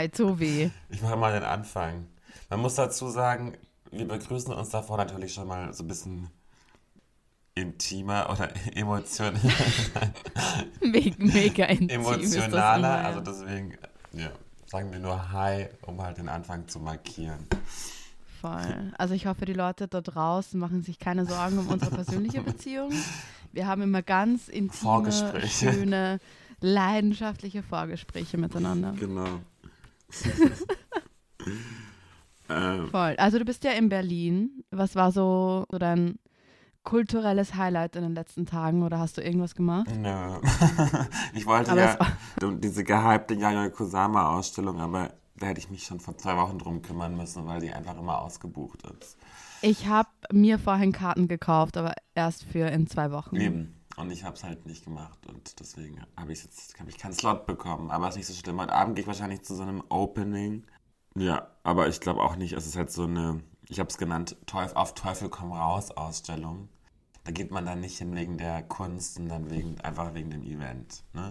Hi, Tobi. Ich mache mal den Anfang. Man muss dazu sagen, wir begrüßen uns davor natürlich schon mal so ein bisschen intimer oder emotional. mega, intim emotionaler. Also deswegen ja, sagen wir nur Hi, um halt den Anfang zu markieren. Voll. Also ich hoffe, die Leute da draußen machen sich keine Sorgen um unsere persönliche Beziehung. Wir haben immer ganz intime, schöne, leidenschaftliche Vorgespräche miteinander. Genau. Ähm. Voll. Also du bist ja in Berlin. Was war so, so dein kulturelles Highlight in den letzten Tagen oder hast du irgendwas gemacht? Nö. ich wollte aber ja diese gehypte Yaya Kusama-Ausstellung, aber da hätte ich mich schon vor zwei Wochen drum kümmern müssen, weil die einfach immer ausgebucht ist. Ich habe mir vorhin Karten gekauft, aber erst für in zwei Wochen. Eben. Und ich habe es halt nicht gemacht und deswegen habe ich jetzt hab ich keinen Slot bekommen. Aber es ist nicht so schlimm. Heute Abend gehe ich wahrscheinlich zu so einem Opening. Ja, aber ich glaube auch nicht. Es ist halt so eine, ich habe es genannt, Teuf, auf Teufel komm raus Ausstellung. Da geht man dann nicht hin wegen der Kunst, sondern wegen, einfach wegen dem Event. Ne?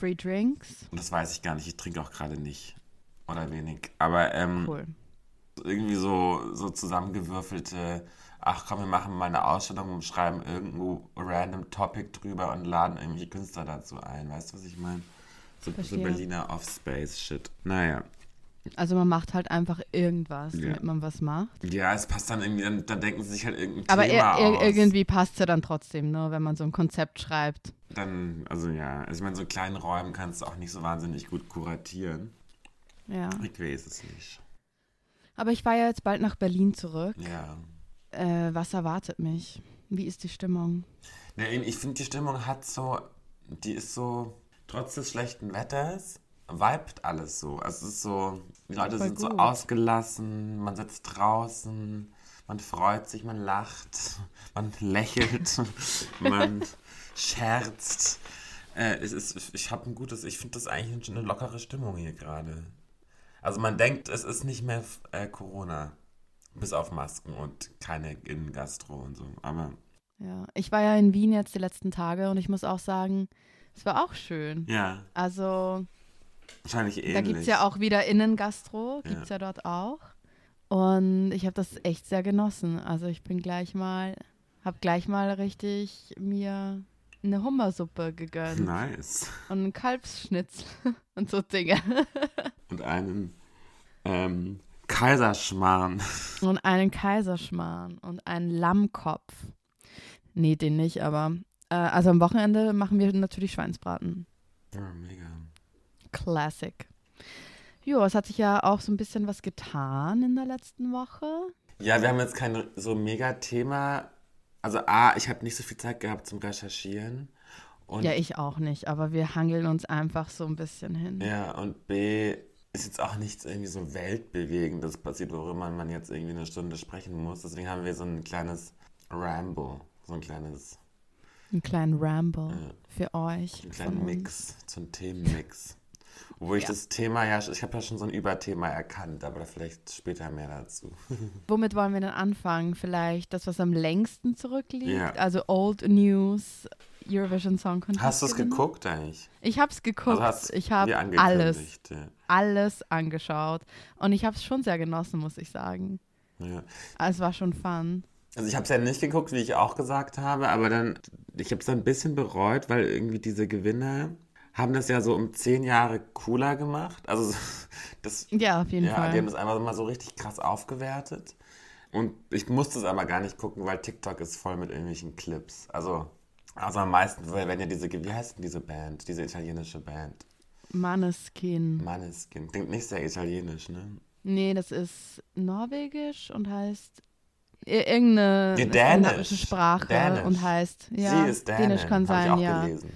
Free Drinks? Und das weiß ich gar nicht. Ich trinke auch gerade nicht. Oder wenig. Aber ähm, cool. irgendwie so, so zusammengewürfelte ach komm, wir machen mal eine Ausstellung und schreiben irgendwo random Topic drüber und laden irgendwelche Künstler dazu ein. Weißt du, was ich meine? So, so Berliner Off-Space-Shit. Naja. Also man macht halt einfach irgendwas, ja. damit man was macht. Ja, es passt dann irgendwie, dann, dann denken sie sich halt irgendein Aber Thema Aber irgendwie passt es ja dann trotzdem, ne, wenn man so ein Konzept schreibt. Dann, also ja, also ich meine, so kleinen Räumen kannst du auch nicht so wahnsinnig gut kuratieren. Ja. Ich weiß es nicht. Aber ich war ja jetzt bald nach Berlin zurück. Ja. Äh, was erwartet mich? Wie ist die Stimmung? Ja, ich finde, die Stimmung hat so, die ist so, trotz des schlechten Wetters, vibet alles so. Also es ist so, die Leute sind gut. so ausgelassen, man sitzt draußen, man freut sich, man lacht, man lächelt, man scherzt. Äh, es ist, ich habe ein gutes, ich finde das eigentlich eine lockere Stimmung hier gerade. Also man denkt, es ist nicht mehr äh, Corona. Bis auf Masken und keine Innengastro und so. Aber. Ja, ich war ja in Wien jetzt die letzten Tage und ich muss auch sagen, es war auch schön. Ja. Also. Wahrscheinlich ähnlich. Da gibt es ja auch wieder Innengastro, gibt es ja. ja dort auch. Und ich habe das echt sehr genossen. Also ich bin gleich mal, habe gleich mal richtig mir eine Hummersuppe gegönnt. Nice. Und einen Kalbsschnitzel und so Dinge. Und einen ähm, Kaiserschmarrn. Und einen Kaiserschmarrn und einen Lammkopf. Nee, den nicht, aber äh, also am Wochenende machen wir natürlich Schweinsbraten. Ja, mega. Classic. Jo, es hat sich ja auch so ein bisschen was getan in der letzten Woche. Ja, wir haben jetzt kein so mega Thema. Also A, ich habe nicht so viel Zeit gehabt zum Recherchieren. Und ja, ich auch nicht, aber wir hangeln uns einfach so ein bisschen hin. Ja, und B, ist jetzt auch nichts irgendwie so weltbewegendes passiert, worüber man jetzt irgendwie eine Stunde sprechen muss. Deswegen haben wir so ein kleines Ramble, so ein kleines... Ein kleinen Ramble äh, für euch. Ein kleinen Mix, so ein Themenmix. Obwohl ich ja. das Thema ja, ich habe ja schon so ein Überthema erkannt, aber vielleicht später mehr dazu. Womit wollen wir denn anfangen? Vielleicht das, was am längsten zurückliegt? Ja. Also Old News, Eurovision Song Contest. Hast du es geguckt eigentlich? Ich habe es geguckt. Also ich habe alles, ja. alles angeschaut. Und ich habe es schon sehr genossen, muss ich sagen. Ja. Also es war schon fun. Also ich habe es ja nicht geguckt, wie ich auch gesagt habe, aber dann, ich habe es ein bisschen bereut, weil irgendwie diese Gewinner haben das ja so um zehn Jahre cooler gemacht. Also das, ja, auf jeden ja, Fall. Die haben das einfach mal so richtig krass aufgewertet. Und ich musste es aber gar nicht gucken, weil TikTok ist voll mit irgendwelchen Clips. Also also am meisten wenn ja diese, wie heißt denn diese Band, diese italienische Band? Maneskin. Maneskin. Klingt nicht sehr italienisch, ne? Nee, das ist norwegisch und heißt irgendeine nee, Dänisch. Sprache Dänisch. und heißt ja Sie ist Dänisch, Dänisch kann sein, ja. Gelesen.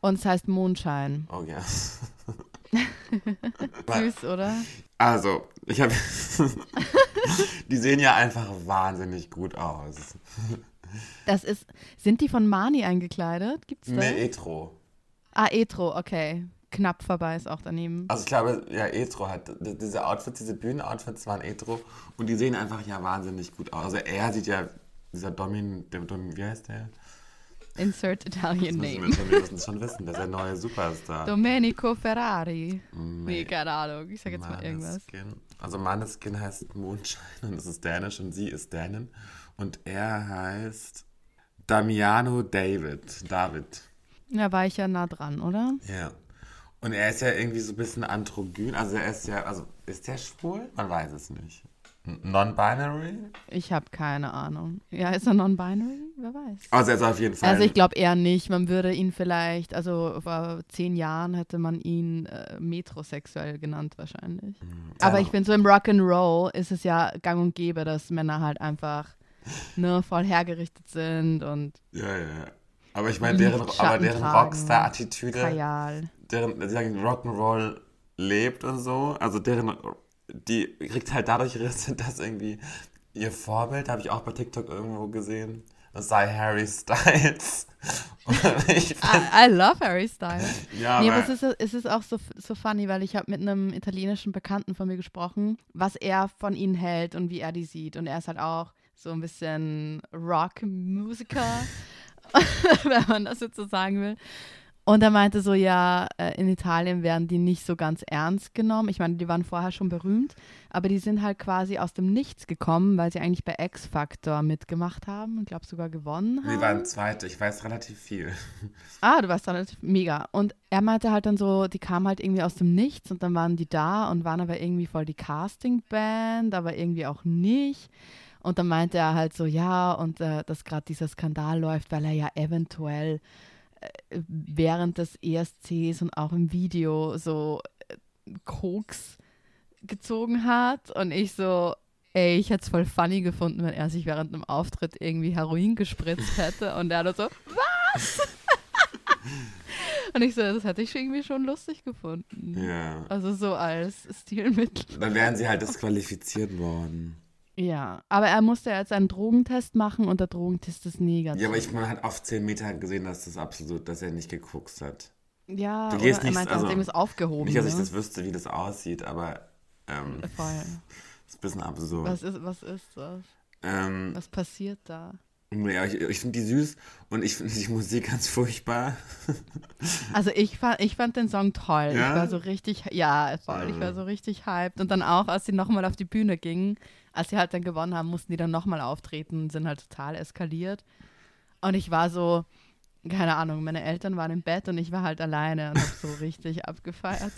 Und es heißt Mondschein. Oh ja. Süß, oder? Also, ich habe Die sehen ja einfach wahnsinnig gut aus. Das ist. Sind die von Mani eingekleidet? Gibt's das? Nee, Etro. Ah, Etro, okay. Knapp vorbei ist auch daneben. Also ich glaube, ja, Etro hat diese Outfits, diese Bühnenoutfits waren Etro und die sehen einfach ja wahnsinnig gut aus. Also er sieht ja, dieser Domin, der Domin, wie heißt der? Insert Italian das name. Müssen wir, müssen schon wissen, der ist der neue Superstar. Domenico Ferrari. Nee, keine Ahnung. Ich sag jetzt mal irgendwas. Maneskin. Also Maneskin heißt Moonshine und das ist dänisch und sie ist Dänin. Und er heißt Damiano David. David. Da war ich ja nah dran, oder? Ja. Und er ist ja irgendwie so ein bisschen androgyn. Also er ist ja, also ist der schwul? Man weiß es nicht. Non-binary? Ich habe keine Ahnung. Ja, ist er non-binary? Wer weiß. Also er ist auf jeden Fall. Also ich glaube eher nicht. Man würde ihn vielleicht, also vor zehn Jahren hätte man ihn äh, metrosexuell genannt wahrscheinlich. Aber ich finde, so im Rock'n'Roll ist es ja gang und gäbe, dass Männer halt einfach ne, voll hergerichtet sind und Ja, ja, ja. Aber ich meine, deren, aber deren Rockstar-Attitüde, deren, die sagen, Rock'n'Roll lebt und so, also deren, die kriegt halt dadurch Risse, dass irgendwie ihr Vorbild, habe ich auch bei TikTok irgendwo gesehen, sei Harry Styles. Ich I, I love Harry Styles. ja, Nee, aber aber es ist, es ist auch so, so funny, weil ich habe mit einem italienischen Bekannten von mir gesprochen, was er von ihnen hält und wie er die sieht. Und er ist halt auch so ein bisschen Rockmusiker, wenn man das jetzt so sagen will. Und er meinte so, ja, äh, in Italien werden die nicht so ganz ernst genommen. Ich meine, die waren vorher schon berühmt, aber die sind halt quasi aus dem Nichts gekommen, weil sie eigentlich bei X Factor mitgemacht haben und glaube sogar gewonnen haben. wir waren Zweite, ich weiß relativ viel. Ah, du warst dann halt mega. Und er meinte halt dann so, die kamen halt irgendwie aus dem Nichts und dann waren die da und waren aber irgendwie voll die Castingband, aber irgendwie auch nicht. Und dann meinte er halt so, ja, und äh, dass gerade dieser Skandal läuft, weil er ja eventuell während des ESCs und auch im Video so äh, Koks gezogen hat. Und ich so, ey, ich hätte es voll funny gefunden, wenn er sich während einem Auftritt irgendwie Heroin gespritzt hätte. Und er hat so, was? Und ich so, das hätte ich irgendwie schon lustig gefunden. Ja. Also so als Stilmittel. Dann wären sie halt disqualifiziert worden. Ja, aber er musste jetzt einen Drogentest machen und der Drogentest ist negativ. Ja, aber ich man hat auf 10 Meter gesehen, dass das absolut, dass er nicht geguckt hat. Ja, Du gehst er nicht- meinte, also, also, dem ist aufgehoben. Nicht, dass ich ne? das wüsste, wie das aussieht, aber ähm, Voll. ist ein bisschen absurd. Was ist, was ist das? Ähm, Was passiert da? ja, ich ich finde die süß und ich finde die Musik ganz furchtbar. Also ich fand, ich fand den Song toll. Ja? Ich war so richtig, ja, voll. Ich war so richtig hyped. Und dann auch, als sie nochmal auf die Bühne gingen, als sie halt dann gewonnen haben, mussten die dann nochmal auftreten und sind halt total eskaliert. Und ich war so, keine Ahnung, meine Eltern waren im Bett und ich war halt alleine und habe so richtig abgefeiert.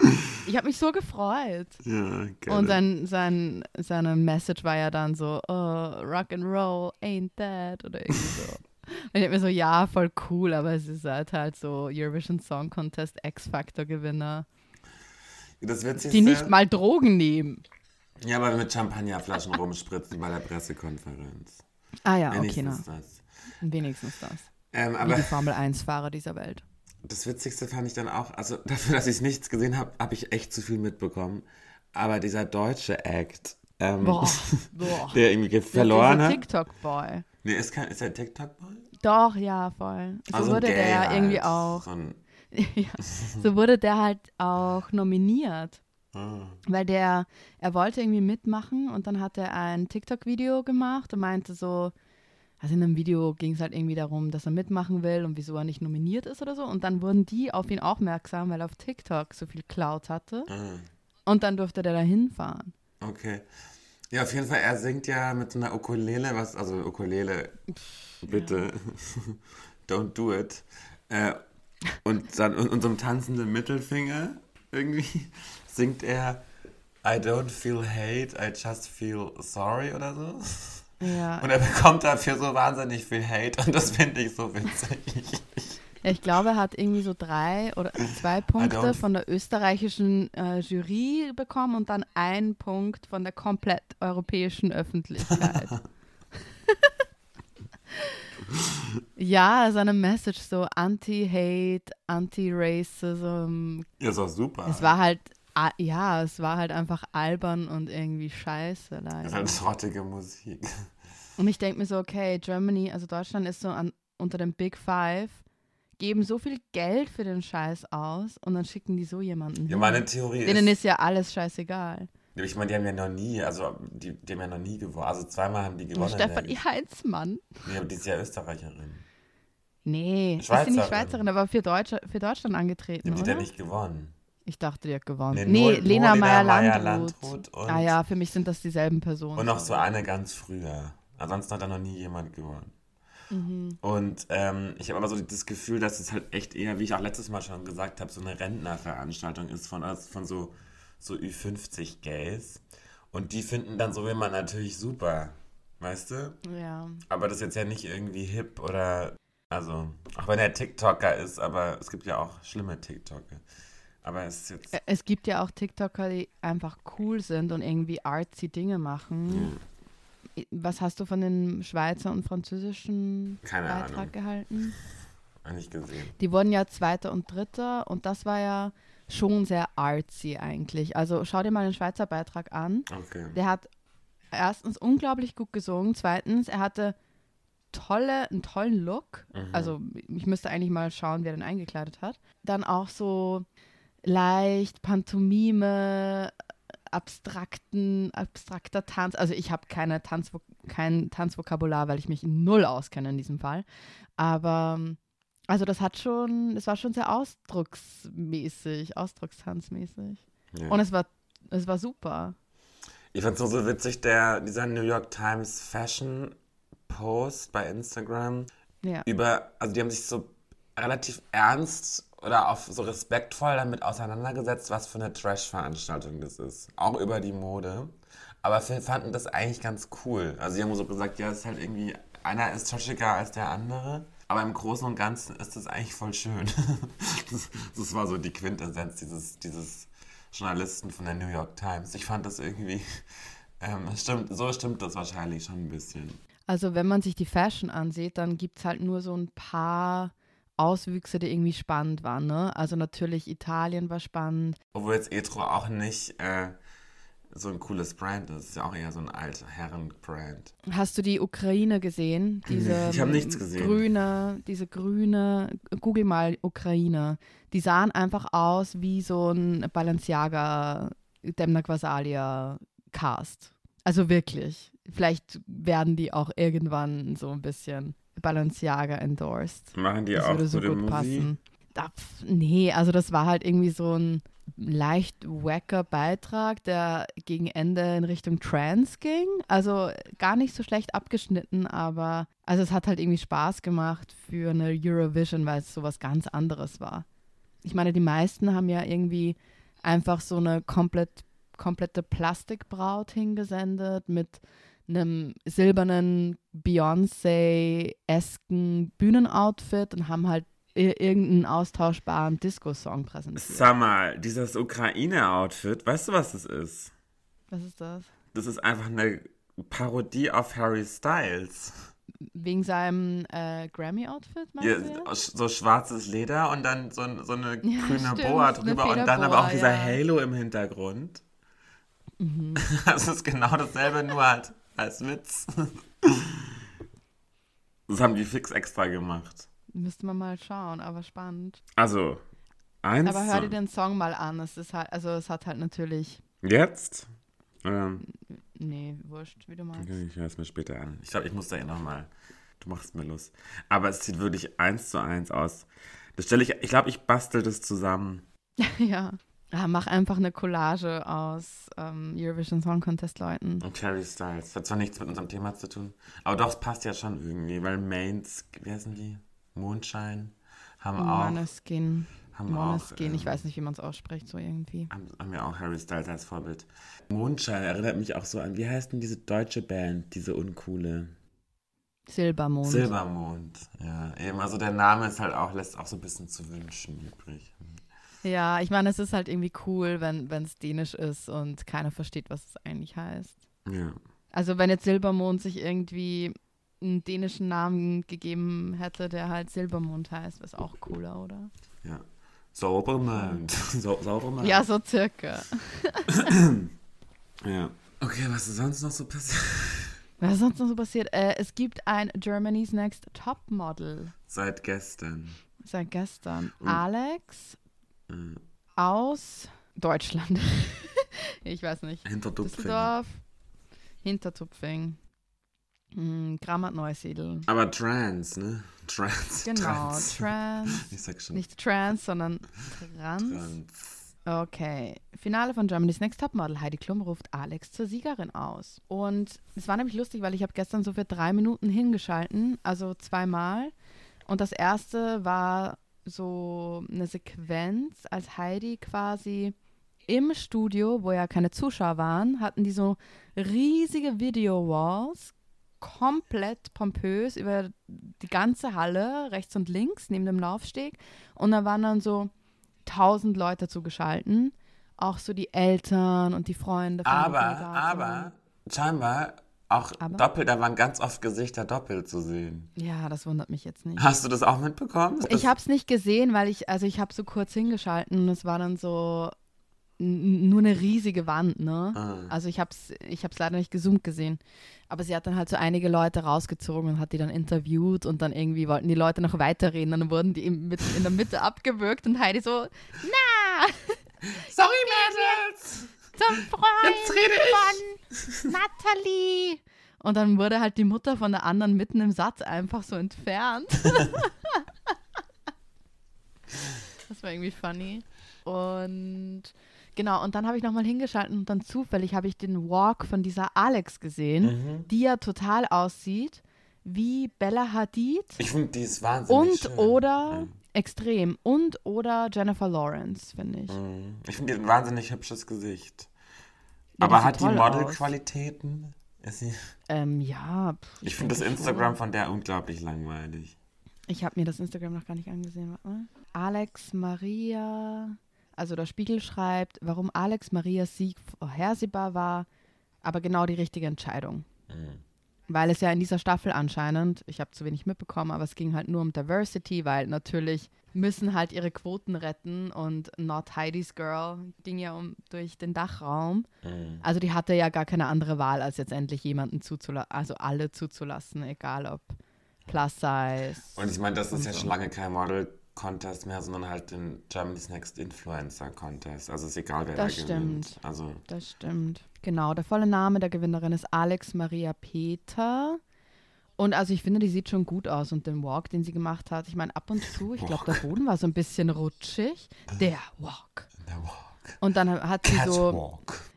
ich habe mich so gefreut. Ja, geil. Und sein, sein, seine Message war ja dann so, oh, Rock and Roll ain't that oder irgendwie so. Und ich hab mir so, ja, voll cool, aber es ist halt halt so Eurovision Song Contest X-Factor Gewinner, das Witzigste, die nicht mal Drogen nehmen. Ja, aber mit Champagnerflaschen rumspritzen bei der Pressekonferenz. Ah ja, okay, Wenigstens na. das. Wenigstens das. Ähm, Wie aber die Formel 1-Fahrer dieser Welt. das Witzigste fand ich dann auch, also dafür, dass ich nichts gesehen habe, habe ich echt zu viel mitbekommen. Aber dieser deutsche Act, ähm, Boah, boah. der irgendwie verloren Dieser hat. TikTok-Boy. Nee, ist, kein, ist der TikTok-Boy? Doch, ja, voll. So Also wurde der ja halt. irgendwie auch, So ja, so wurde der halt auch nominiert. Ah. Weil der, er wollte irgendwie mitmachen und dann hat er ein TikTok-Video gemacht und meinte so, also in einem Video ging es halt irgendwie darum, dass er mitmachen will und wieso er nicht nominiert ist oder so. Und dann wurden die auf ihn aufmerksam, weil er auf TikTok so viel Cloud hatte. ah. Und dann durfte der da hinfahren. Okay. Ja, auf jeden Fall, er singt ja mit so einer Ukulele, was, also Ukulele, bitte, don't do it. Äh, und dann und unserem tanzenden Mittelfinger irgendwie singt er I don't feel hate, I just feel sorry oder so. Ja, Und er bekommt dafür so wahnsinnig viel Hate und das finde ich so witzig. Ja, ich glaube, er hat irgendwie so drei oder zwei Punkte von der österreichischen äh, Jury bekommen und dann einen Punkt von der komplett europäischen Öffentlichkeit. ja, seine Message so Anti-Hate, Anti-Racism. Ja, ist auch super. Es war halt, ja, es war halt einfach albern und irgendwie scheiße leider. schrottige Musik. Und ich denke mir so, okay, Germany, also Deutschland ist so an, unter den Big Five, geben so viel Geld für den Scheiß aus und dann schicken die so jemanden Ja, hin. meine Theorie Denen ist, ist ja alles scheißegal. Ich meine, die haben ja noch nie, also die, die haben ja noch nie gewonnen. Also zweimal haben die gewonnen. Stefanie Heinzmann. Nee, aber die ist ja Österreicherin. Nee, Schweizerin. ist sie nicht Schweizerin, aber für, Deutsche, für Deutschland angetreten, Die hat ja nicht gewonnen. Ich dachte, die hat gewonnen. Nee, nee nur, Lena Meyer-Landrut. ah ja, für mich sind das dieselben Personen. Und noch so eine ganz früher. Ansonsten hat da noch nie jemand gewonnen. Mhm. Und ähm, ich habe aber so das Gefühl, dass es halt echt eher, wie ich auch letztes Mal schon gesagt habe, so eine Rentnerveranstaltung ist von, also von so, so Ü50-Gays. Und die finden dann so wie man natürlich super, weißt du? Ja. Aber das ist jetzt ja nicht irgendwie hip oder, also, auch wenn er TikToker ist, aber es gibt ja auch schlimme TikToker. Aber es ist jetzt. Es gibt ja auch TikToker, die einfach cool sind und irgendwie artsy Dinge machen. Ja. Was hast du von den Schweizer und französischen Keine Beitrag Ahnung. gehalten? Nicht gesehen. Die wurden ja Zweiter und Dritter und das war ja schon sehr artsy eigentlich. Also schau dir mal den Schweizer Beitrag an. Okay. Der hat erstens unglaublich gut gesungen, zweitens er hatte tolle, einen tollen Look. Mhm. Also ich müsste eigentlich mal schauen, wer den eingekleidet hat. Dann auch so leicht Pantomime, abstrakten, abstrakter Tanz. Also ich habe keine Tanzvo kein Tanzvokabular, weil ich mich null auskenne in diesem Fall. Aber also das hat schon, es war schon sehr ausdrucksmäßig, ausdruckstanzmäßig. Ja. Und es war, es war super. Ich fand es so witzig, der, dieser New York Times Fashion Post bei Instagram ja. über, also die haben sich so relativ ernst oder auch so respektvoll damit auseinandergesetzt, was für eine Trash-Veranstaltung das ist. Auch über die Mode. Aber wir fanden das eigentlich ganz cool. Also sie haben so gesagt, ja, es ist halt irgendwie, einer ist trashiger als der andere. Aber im Großen und Ganzen ist das eigentlich voll schön. das, das, war so die Quintessenz dieses, dieses Journalisten von der New York Times. Ich fand das irgendwie, ähm, stimmt, so stimmt das wahrscheinlich schon ein bisschen. Also wenn man sich die Fashion ansieht, dann gibt es halt nur so ein paar Auswüchse, die irgendwie spannend waren. Ne? Also natürlich Italien war spannend. Obwohl jetzt Etro auch nicht äh, so ein cooles Brand ist. ist ja auch eher so ein alter Herren-Brand. Hast du die Ukraine gesehen? Diese ich habe nichts gesehen. Grüne, diese grüne, google mal Ukraine. Die sahen einfach aus wie so ein Balenciaga Demna Quasalia Cast. Also wirklich. Vielleicht werden die auch irgendwann so ein bisschen Balenciaga endorsed. Machen die das auch würde so gut passen. Da, nee, also das war halt irgendwie so ein leicht wacker Beitrag, der gegen Ende in Richtung Trans ging. Also gar nicht so schlecht abgeschnitten, aber also es hat halt irgendwie Spaß gemacht für eine Eurovision, weil es sowas ganz anderes war. Ich meine, die meisten haben ja irgendwie einfach so eine komplett, komplette Plastikbraut hingesendet mit einem silbernen Beyoncé-esken Bühnenoutfit und haben halt irgendeinen austauschbaren Disco-Song präsentiert. Sag mal, dieses Ukraine-Outfit, weißt du, was das ist? Was ist das? Das ist einfach eine Parodie auf Harry Styles. Wegen seinem äh, Grammy-Outfit, ja, So schwarzes Leder und dann so, so eine ja, grüne stimmt, Boa drüber und dann aber auch dieser ja. Halo im Hintergrund. Mhm. Das ist genau dasselbe, nur halt als Witz. Das haben die fix extra gemacht. Müsste man mal schauen, aber spannend. Also, eins. Aber hör dir den Song mal an. Es ist halt, also es hat halt natürlich. Jetzt? Ähm, nee, wurscht, wie du meinst. Okay, ich höre es mir später an. Ich glaube, ich muss da eh nochmal. Du machst mir Lust. Aber es sieht wirklich eins zu eins aus. Das stelle ich, ich glaube, ich bastel das zusammen. ja. Ja, mach einfach eine Collage aus ähm, Eurovision Song Contest Leuten. Und Harry Styles. Hat zwar nichts mit unserem Thema zu tun, aber doch, es passt ja schon irgendwie, weil Mains, wie heißen die? Moonshine haben auch. Moneskin. Haben Moneskin, auch, ich ähm, weiß nicht, wie man es ausspricht, so irgendwie. Haben, haben ja auch Harry Styles als Vorbild. Moonshine erinnert mich auch so an, wie heißt denn diese deutsche Band, diese uncoole? Silbermond. Silbermond, ja. Eben, also der Name ist halt auch, lässt auch so ein bisschen zu wünschen übrig. Ja, ich meine, es ist halt irgendwie cool, wenn es dänisch ist und keiner versteht, was es eigentlich heißt. Ja. Also wenn jetzt Silbermond sich irgendwie einen dänischen Namen gegeben hätte, der halt Silbermond heißt, wäre es auch cooler, oder? Ja. Saubermond. Sau Saubermond. Ja, so circa. ja. Okay, was ist sonst noch so passiert? Was ist sonst noch so passiert? Äh, es gibt ein Germany's Next Top Model. Seit gestern. Seit gestern. Und Alex aus Deutschland. ich weiß nicht. Hintertupfing. Düsseldorf, Hintertupfing. Hm, Grammat Neusiedl. Aber Trans, ne? Trans. Genau, Trans. Trans. Ich sag schon. Nicht Trans, sondern Trans. Trans. Okay. Finale von Germany's Next Topmodel. Heidi Klum ruft Alex zur Siegerin aus. Und es war nämlich lustig, weil ich habe gestern so für drei Minuten hingeschalten, also zweimal. Und das erste war so eine Sequenz, als Heidi quasi im Studio, wo ja keine Zuschauer waren, hatten die so riesige Video-Walls, komplett pompös über die ganze Halle, rechts und links, neben dem Laufsteg. Und da waren dann so tausend Leute zugeschalten. Auch so die Eltern und die Freunde. Von Aber, aber, scheinbar auch Aber? doppelt, da waren ganz oft Gesichter doppelt zu sehen. Ja, das wundert mich jetzt nicht. Hast du das auch mitbekommen? Ich habe es nicht gesehen, weil ich, also ich habe so kurz hingeschalten und es war dann so nur eine riesige Wand, ne? Ah. Also ich habe es ich hab's leider nicht gezoomt gesehen. Aber sie hat dann halt so einige Leute rausgezogen und hat die dann interviewt und dann irgendwie wollten die Leute noch weiterreden. Dann wurden die im- mit, in der Mitte abgewürgt und Heidi so, na, Sorry, Mädels! zum Freund Jetzt rede von Natalie. Und dann wurde halt die Mutter von der anderen mitten im Satz einfach so entfernt. das war irgendwie funny. Und genau, und dann habe ich nochmal hingeschaltet und dann zufällig habe ich den Walk von dieser Alex gesehen, Mhm. die ja total aussieht wie Bella Hadid Ich finde, die ist wahnsinnig und schön. oder extrem und oder Jennifer Lawrence, finde ich. Mhm. Ich finde, die hat ein wahnsinnig hübsches Gesicht. Ja, Aber hat die. Modelqualitäten? Ähm, ja. pff, Ich finde das Instagram schon. von der unglaublich langweilig. Ich habe mir das Instagram noch gar nicht angesehen. Warte mal. Alex Maria, also der Spiegel schreibt, warum Alex Marias Sieg vorhersehbar war, aber genau die richtige Entscheidung. Mhm. Weil es ja in dieser Staffel anscheinend, ich habe zu wenig mitbekommen, aber es ging halt nur um Diversity, weil natürlich müssen halt ihre Quoten retten und Not Heidi's Girl ging ja um durch den Dachraum. Mhm. Also die hatte ja gar keine andere Wahl, als jetzt endlich jemanden zuzulassen, also alle zuzulassen, egal ob Plus Size. Und ich meine, das ist ja so. schon lange kein Model-Contest mehr, sondern halt den Germany's Next Influencer-Contest. Also ist egal, wer Das da gewinnt. stimmt. Also, Das stimmt. Genau, der volle Name der Gewinnerin ist Alex Maria Peter. Und also ich finde, die sieht schon gut aus und den Walk, den sie gemacht hat. Ich meine, ab und zu, ich glaube, der Boden war so ein bisschen rutschig. Der Walk. der Walk. Und dann hat sie so Catwalk.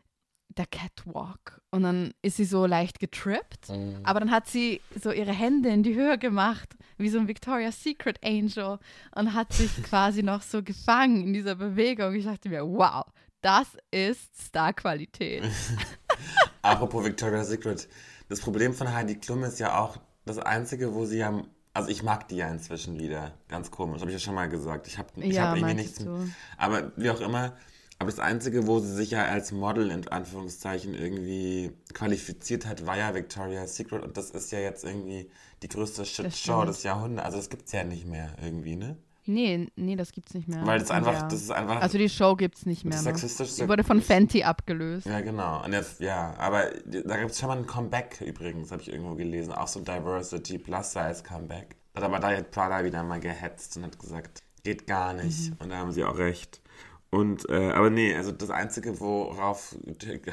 der Catwalk. Und dann ist sie so leicht getrippt. Mhm. Aber dann hat sie so ihre Hände in die Höhe gemacht, wie so ein Victoria's Secret Angel. Und hat sich quasi noch so gefangen in dieser Bewegung. Ich dachte mir, wow, das ist Starqualität. Apropos Victoria's Secret. Das Problem von Heidi Klum ist ja auch das Einzige, wo sie ja. Also ich mag die ja inzwischen wieder. Ganz komisch, habe ich ja schon mal gesagt. Ich habe ich Ja, hab irgendwie nichts. du. Aber wie auch immer. Aber das Einzige, wo sie sich ja als Model in Anführungszeichen irgendwie qualifiziert hat, war ja Victoria's Secret. Und das ist ja jetzt irgendwie die größte Shit-Show des Jahrhunderts. Also das gibt's ja nicht mehr irgendwie, ne? Nee, nee, das gibt's nicht mehr. Weil das einfach, Ja. das ist einfach. Also die Show gibt's nicht mehr. Ne? sexistischste- Sie wurde von Fenty abgelöst. Ja, genau. Und jetzt, ja, aber da gibt es schon mal ein Comeback übrigens, habe ich irgendwo gelesen. Auch so Diversity Plus Size Comeback. Hat aber da hat Prada wieder mal gehetzt und hat gesagt, geht gar nicht. Mhm. Und da haben sie auch recht. Und, äh, aber nee, also das Einzige, worauf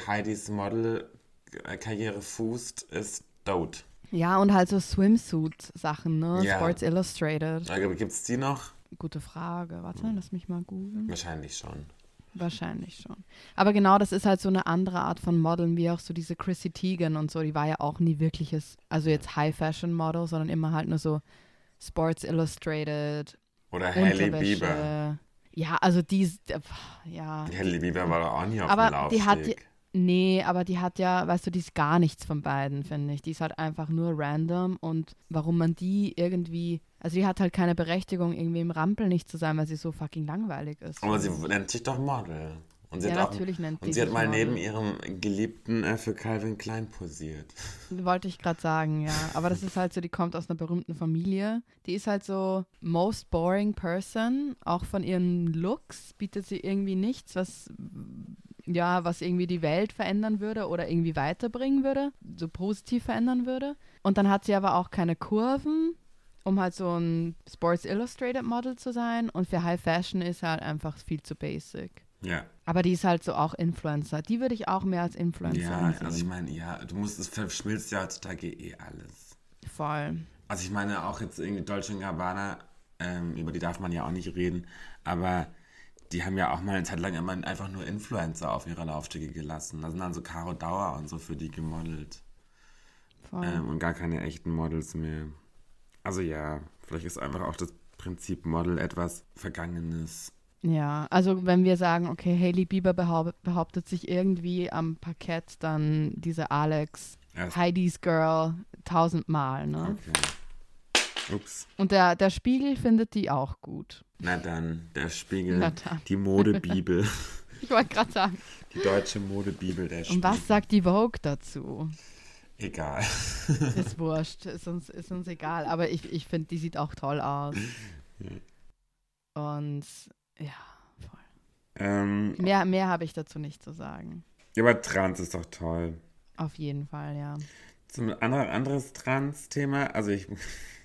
Heidis Model-Karriere fußt, ist Dote. Ja, und halt so Swimsuit-Sachen, ne? Ja. Sports Illustrated. Gibt es die noch? Gute Frage. Warte, lass mich mal googeln. Wahrscheinlich schon. Wahrscheinlich schon. Aber genau, das ist halt so eine andere Art von Modeln, wie auch so diese Chrissy Teigen und so. Die war ja auch nie wirkliches, also jetzt High-Fashion-Model, sondern immer halt nur so Sports Illustrated, Oder Hailey. Bieber. Ja, also die, ja. Hailey Bieber war auch nie auf Aber dem Laufsteg. die hat die- Nee, aber die hat ja, weißt du, die ist gar nichts von beiden, finde ich. Die ist halt einfach nur random und warum man die irgendwie, also die hat halt keine Berechtigung, irgendwie im Rampel nicht zu sein, weil sie so fucking langweilig ist. Aber sie nennt sich doch Model. Und sie Ja, hat auch, natürlich nennt Und sie hat mal Model. neben ihrem Geliebten äh, für Calvin Klein posiert. Wollte ich gerade sagen, ja. Aber das ist halt so, die kommt aus einer berühmten Familie. Die ist halt so most boring person. Auch von ihren Looks bietet sie irgendwie nichts, was ja, was irgendwie die Welt verändern würde oder irgendwie weiterbringen würde, so positiv verändern würde. Und dann hat sie aber auch keine Kurven, um halt so ein Sports Illustrated Model zu sein. Und für High Fashion ist halt einfach viel zu basic. Ja. Aber die ist halt so auch Influencer. Die würde ich auch mehr als Influencer Ja, ansehen. also ich meine, ja, du musst, es verschmilzt ja heutzutage eh alles. Voll. Also ich meine auch jetzt irgendwie Dolce Gabbana, ähm, über die darf man ja auch nicht reden, aber die haben ja auch mal eine Zeit lang immer einfach nur Influencer auf ihre Laufstege gelassen. Da sind dann so Caro Dauer und so für die gemodelt. Ähm, und gar keine echten Models mehr. Also ja, vielleicht ist einfach auch das Prinzip Model etwas Vergangenes. Ja, also wenn wir sagen, okay, Hailey Bieber behaupt, behauptet sich irgendwie am Parkett, dann diese Alex, Erst- Heidi's Girl, tausendmal, ne? Okay. Ups. Und der, der Spiegel findet die auch gut. Na dann, der Spiegel, dann. die Modebibel, Ich wollte gerade sagen. die deutsche Modebibel, der Spiegel. Und was sagt die Vogue dazu? Egal. Ist wurscht, ist uns, ist uns egal. Aber ich, ich finde, die sieht auch toll aus. Und ja, voll. Ähm, Mehr, mehr habe ich dazu nicht zu sagen. ja, aber Trans ist doch toll. Auf jeden Fall, ja. Zum anderen anderes Trans-Thema, also ich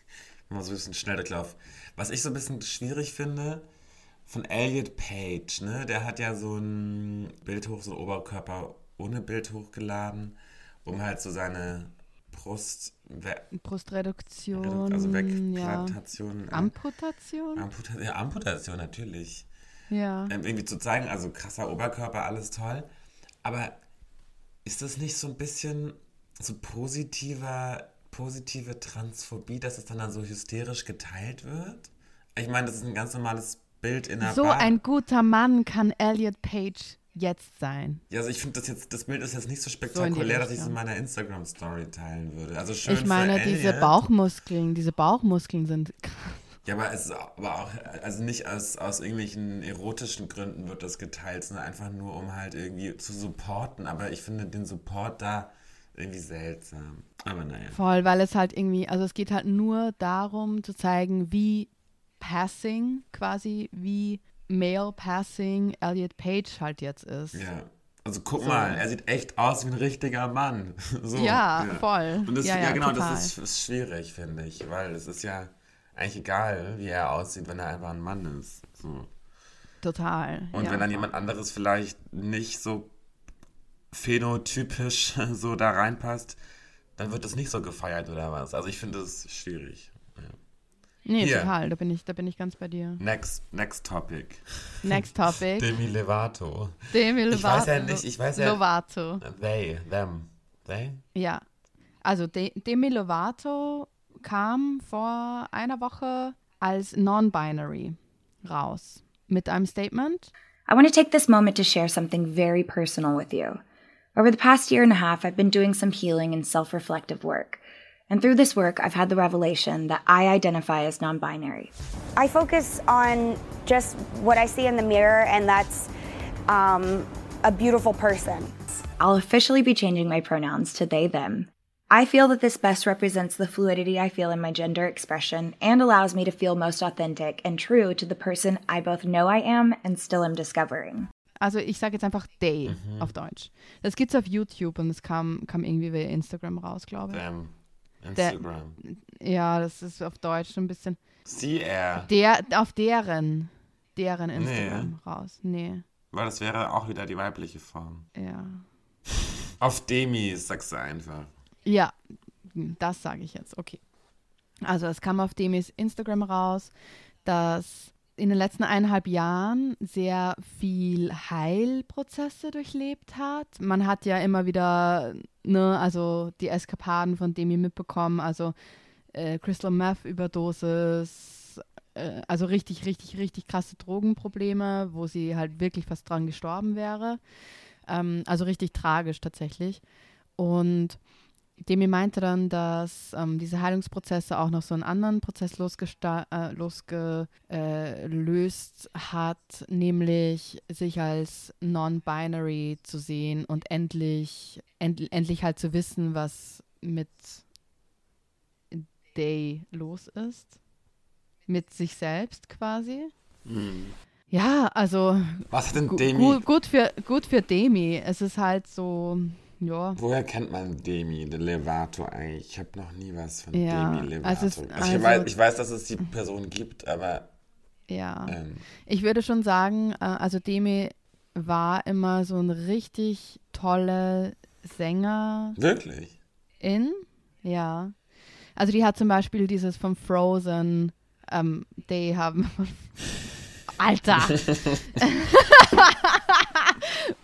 mal so ein bisschen schnell durchlauf. Was ich so ein bisschen schwierig finde, von Elliot Page, ne? Der hat ja so ein Bild hoch, so ein Oberkörper ohne Bild hochgeladen, um halt so seine Brust, Brustreduktion. also ja. Wegplantation, äh, Amputation? Amputa ja, Amputation natürlich. ja. ähm, irgendwie zu zeigen, also krasser Oberkörper, alles toll. Aber ist das nicht so ein bisschen so positiver, positive Transphobie, dass es dann, dann so hysterisch geteilt wird? Ich meine, das ist ein ganz normales Bild in der So Bar. ein guter Mann kann Elliot Page jetzt sein. ja, also ich finde das jetzt, das Bild ist jetzt nicht so So spektakulär, dass ich es in meiner Instagram-Story teilen würde. Also schön ich meine, diese. Bauchmuskeln, diese Bauchmuskeln sind krass. Ja, aber es ist aber auch, also nicht aus, aus irgendwelchen erotischen Gründen wird das geteilt, sondern einfach nur, um halt irgendwie zu supporten. Aber ich finde den Support da irgendwie seltsam. Aber naja. Voll, weil es halt irgendwie, also es geht halt nur darum zu zeigen, wie passing quasi, wie male passing Elliot Page halt jetzt ist. Ja. Also guck So. mal, er sieht echt aus wie ein richtiger Mann. So, Ja, voll. Und das, Ja, ja, ja, genau, total. das ist, ist schwierig, finde ich, weil es ist ja eigentlich egal, wie er aussieht, wenn er einfach ein Mann ist. So. Total. Und ja. wenn dann jemand anderes vielleicht nicht so phänotypisch so da reinpasst, dann wird es nicht so gefeiert oder was. Also ich finde es schwierig. Ja. Nee, Hier. total, da bin, ich, da bin ich ganz bei dir. Next, next topic. Next topic. Demi Lovato. Demi Ich weiß ja Lovato. nicht, ich weiß ja- Lovato. They, them. They? Ja. Also De Demi Lovato kam vor einer Woche als non-binary raus mit einem Statement. I want to take this moment to share something very personal with you. Over the past year and a half, I've been doing some healing and self reflective work. And through this work, I've had the revelation that I identify as non binary. I focus on just what I see in the mirror, and that's um, a beautiful person. I'll officially be changing my pronouns to they, them. I feel that this best represents the fluidity I feel in my gender expression and allows me to feel most authentic and true to the person I both know I am and still am discovering. Also ich sage jetzt einfach they Mhm. auf Deutsch. Das gibt's auf YouTube und es kam, kam irgendwie bei Instagram raus, glaube ich. Them. Instagram. Ja, das ist auf Deutsch so ein bisschen. Sie, er. Der, auf deren, deren Instagram raus. Nee, Weil das wäre auch wieder die weibliche Form. ja. Auf Demi, sagst du einfach. Ja, das sage ich jetzt. Okay. Also es kam auf Demis Instagram raus, dass in den letzten eineinhalb Jahren sehr viel Heilprozesse durchlebt hat. Man hat ja immer wieder, ne, also die Eskapaden von Demi mitbekommen, also äh, Crystal Meth Überdosis, äh, also richtig, richtig, richtig krasse Drogenprobleme, wo sie halt wirklich fast dran gestorben wäre. Ähm, also richtig tragisch tatsächlich. Und Demi meinte dann, dass ähm, diese Heilungsprozesse auch noch so einen anderen Prozess äh, losgelöst hat, nämlich sich als non-binary zu sehen und endlich, end, endlich halt zu wissen, was mit Day los ist. Mit sich selbst quasi. Ja, also Was hat denn Demi? gu gut, für, gut für Demi. Es ist halt so, ja. Woher kennt man Demi de Levato eigentlich? Ich habe noch nie was von Ja, Demi Levato. also es- also also- ich, weiß, ich weiß, dass es die Person gibt, aber Ja. ähm, Ich würde schon sagen, äh, also Demi war immer so ein richtig toller Sänger. Wirklich? In? Ja. Also die hat zum Beispiel dieses von Frozen, ähm, die haben. Alter!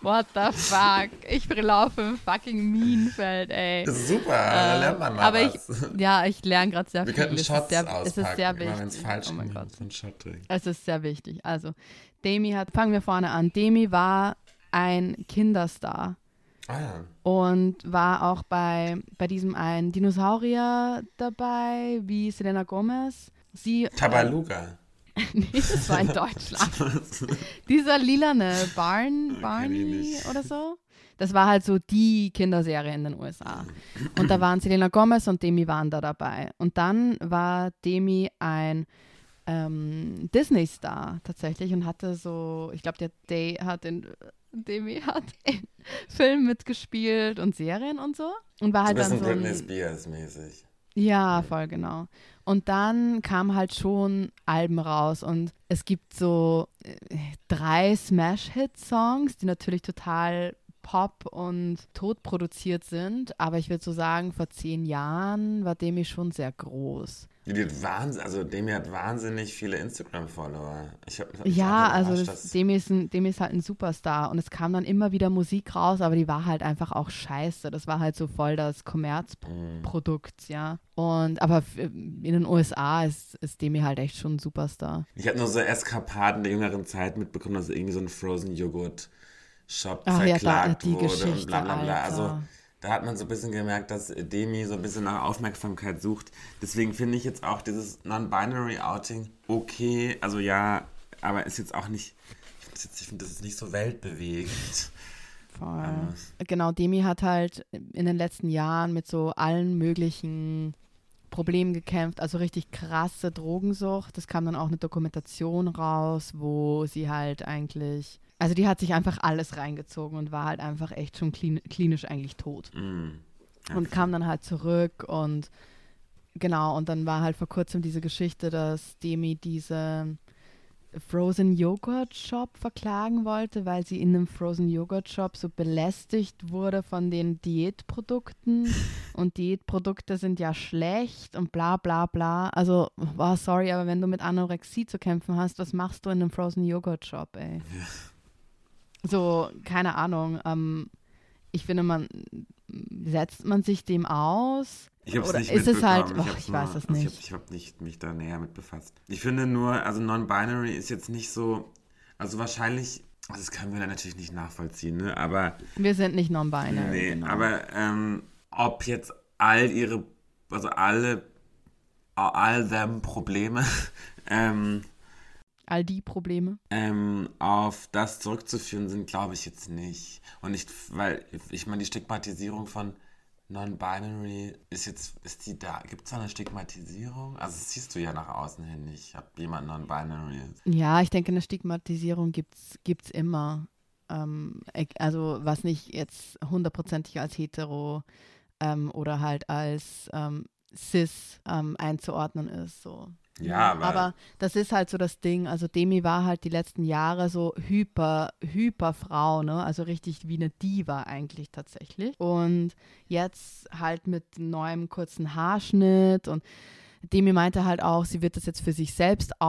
What the fuck? Ich laufe im fucking Minenfeld, ey. Super, äh, da lernt man mal aber was. Ich, ja, ich lerne gerade sehr Wir viel. könnten Es Shots sehr, auspacken, es ist sehr es wichtig. falsch oh mein Gott. Es ist sehr wichtig. Also, Demi hat, fangen wir vorne an. Demi war ein Kinderstar Ah ja. und war auch bei, bei diesem einen Dinosaurier dabei, wie Selena Gomez. Sie, Tabaluga. nee, das war in Deutschland. Dieser lilane Barn, Barney oder so. Das war halt so die Kinderserie in den USA. Und da waren Selena Gomez und Demi waren da dabei. Und dann war Demi ein ähm, Disney-Star tatsächlich und hatte so, ich glaube, der Day hat in, Demi hat in Filmen mitgespielt und Serien und so. Und war So halt dann bisschen so Britney Spears mäßig. Ja, voll genau. Und dann kamen halt schon Alben raus und es gibt so äh, drei Smash-Hit-Songs, die natürlich total Pop und tot produziert sind, aber ich würde so sagen, vor zehn Jahren war Demi schon sehr groß. Die hat Wahnsinn, also Demi hat wahnsinnig viele Instagram-Follower. Ja, also das, Demi, ist ein, Demi ist halt ein Superstar und es kam dann immer wieder Musik raus, aber die war halt einfach auch scheiße. Das war halt so voll das Kommerzprodukt, ja. Und aber in den USA ist, ist Demi halt echt schon ein Superstar. Ich habe nur so Eskapaden der jüngeren Zeit mitbekommen, dass irgendwie so ein Frozen Joghurt Shop Ach ja, da- verklagt die wurde Geschichte, und bla bla bla. Also Alter. da hat man so ein bisschen gemerkt, dass Demi so ein bisschen nach Aufmerksamkeit sucht. Deswegen finde ich jetzt auch dieses Non-Binary Outing okay. Also ja, aber ist jetzt auch nicht. Ich finde das, find das ist nicht so weltbewegend. Voll. Genau, Demi hat halt in den letzten Jahren mit so allen möglichen Problemen gekämpft, also richtig krasse Drogensucht. Es kam dann auch eine Dokumentation raus, wo sie halt eigentlich, also die hat sich einfach alles reingezogen und war halt einfach echt schon klin klinisch eigentlich tot. Mm. Und kam dann halt zurück und genau, und dann war halt vor kurzem diese Geschichte, dass Demi diese Frozen Joghurt Shop verklagen wollte, weil sie in einem Frozen Joghurt Shop so belästigt wurde von den Diätprodukten und Diätprodukte sind ja schlecht und bla bla bla. Also, wow, sorry, aber wenn du mit Anorexie zu kämpfen hast, was machst du in einem Frozen Joghurt Shop, ey? So, keine Ahnung. Ähm, ich finde, man setzt man sich dem aus. Ich habe es Oder nicht ist es halt- ach, hab's ich weiß nur- es also nicht. Ich habe hab nicht mich da näher mit befasst. Ich finde nur, also Non-Binary ist jetzt nicht so, also wahrscheinlich, also das können wir dann natürlich nicht nachvollziehen, ne? aber Wir sind nicht non-binary. nee, genau. aber ähm, ob jetzt all ihre, also alle, all them Probleme ähm, All die Probleme. ähm, auf das zurückzuführen sind, glaube ich jetzt nicht. Und nicht, weil ich meine, die Stigmatisierung von Non-Binary ist jetzt, ist die da, gibt es da eine Stigmatisierung? Also das siehst du ja nach außen hin nicht, ob jemand Non-Binary ist. Ja, ich denke, eine Stigmatisierung gibt's gibt's immer. Ähm, also was nicht jetzt hundertprozentig als hetero ähm, oder halt als ähm, cis ähm, einzuordnen ist. So. Ja, aber- aber das ist halt so das Ding. Also Demi war halt die letzten Jahre so hyper, hyper Frau, ne? Also richtig wie eine Diva eigentlich tatsächlich. Und jetzt halt mit neuem kurzen Haarschnitt und Demi meinte halt auch, sie wird das jetzt für sich selbst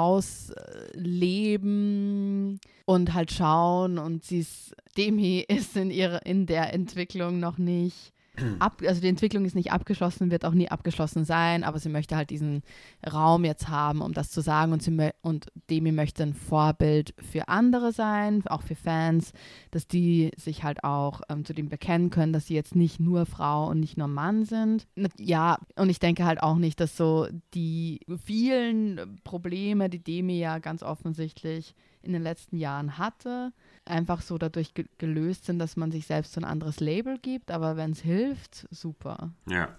ausleben und halt schauen und sie ist, Demi ist in ihrer, in der Entwicklung noch nicht ab, also die Entwicklung ist nicht abgeschlossen, wird auch nie abgeschlossen sein, aber sie möchte halt diesen Raum jetzt haben, um das zu sagen und, sie und Demi möchte ein Vorbild für andere sein, auch für Fans, dass die sich halt auch ähm, zu dem bekennen können, dass sie jetzt nicht nur Frau und nicht nur Mann sind. Ja, und ich denke halt auch nicht, dass so die vielen Probleme, die Demi ja ganz offensichtlich in den letzten Jahren hatte, einfach so dadurch ge gelöst sind, dass man sich selbst so ein anderes Label gibt. Aber wenn es hilft, super. Ja.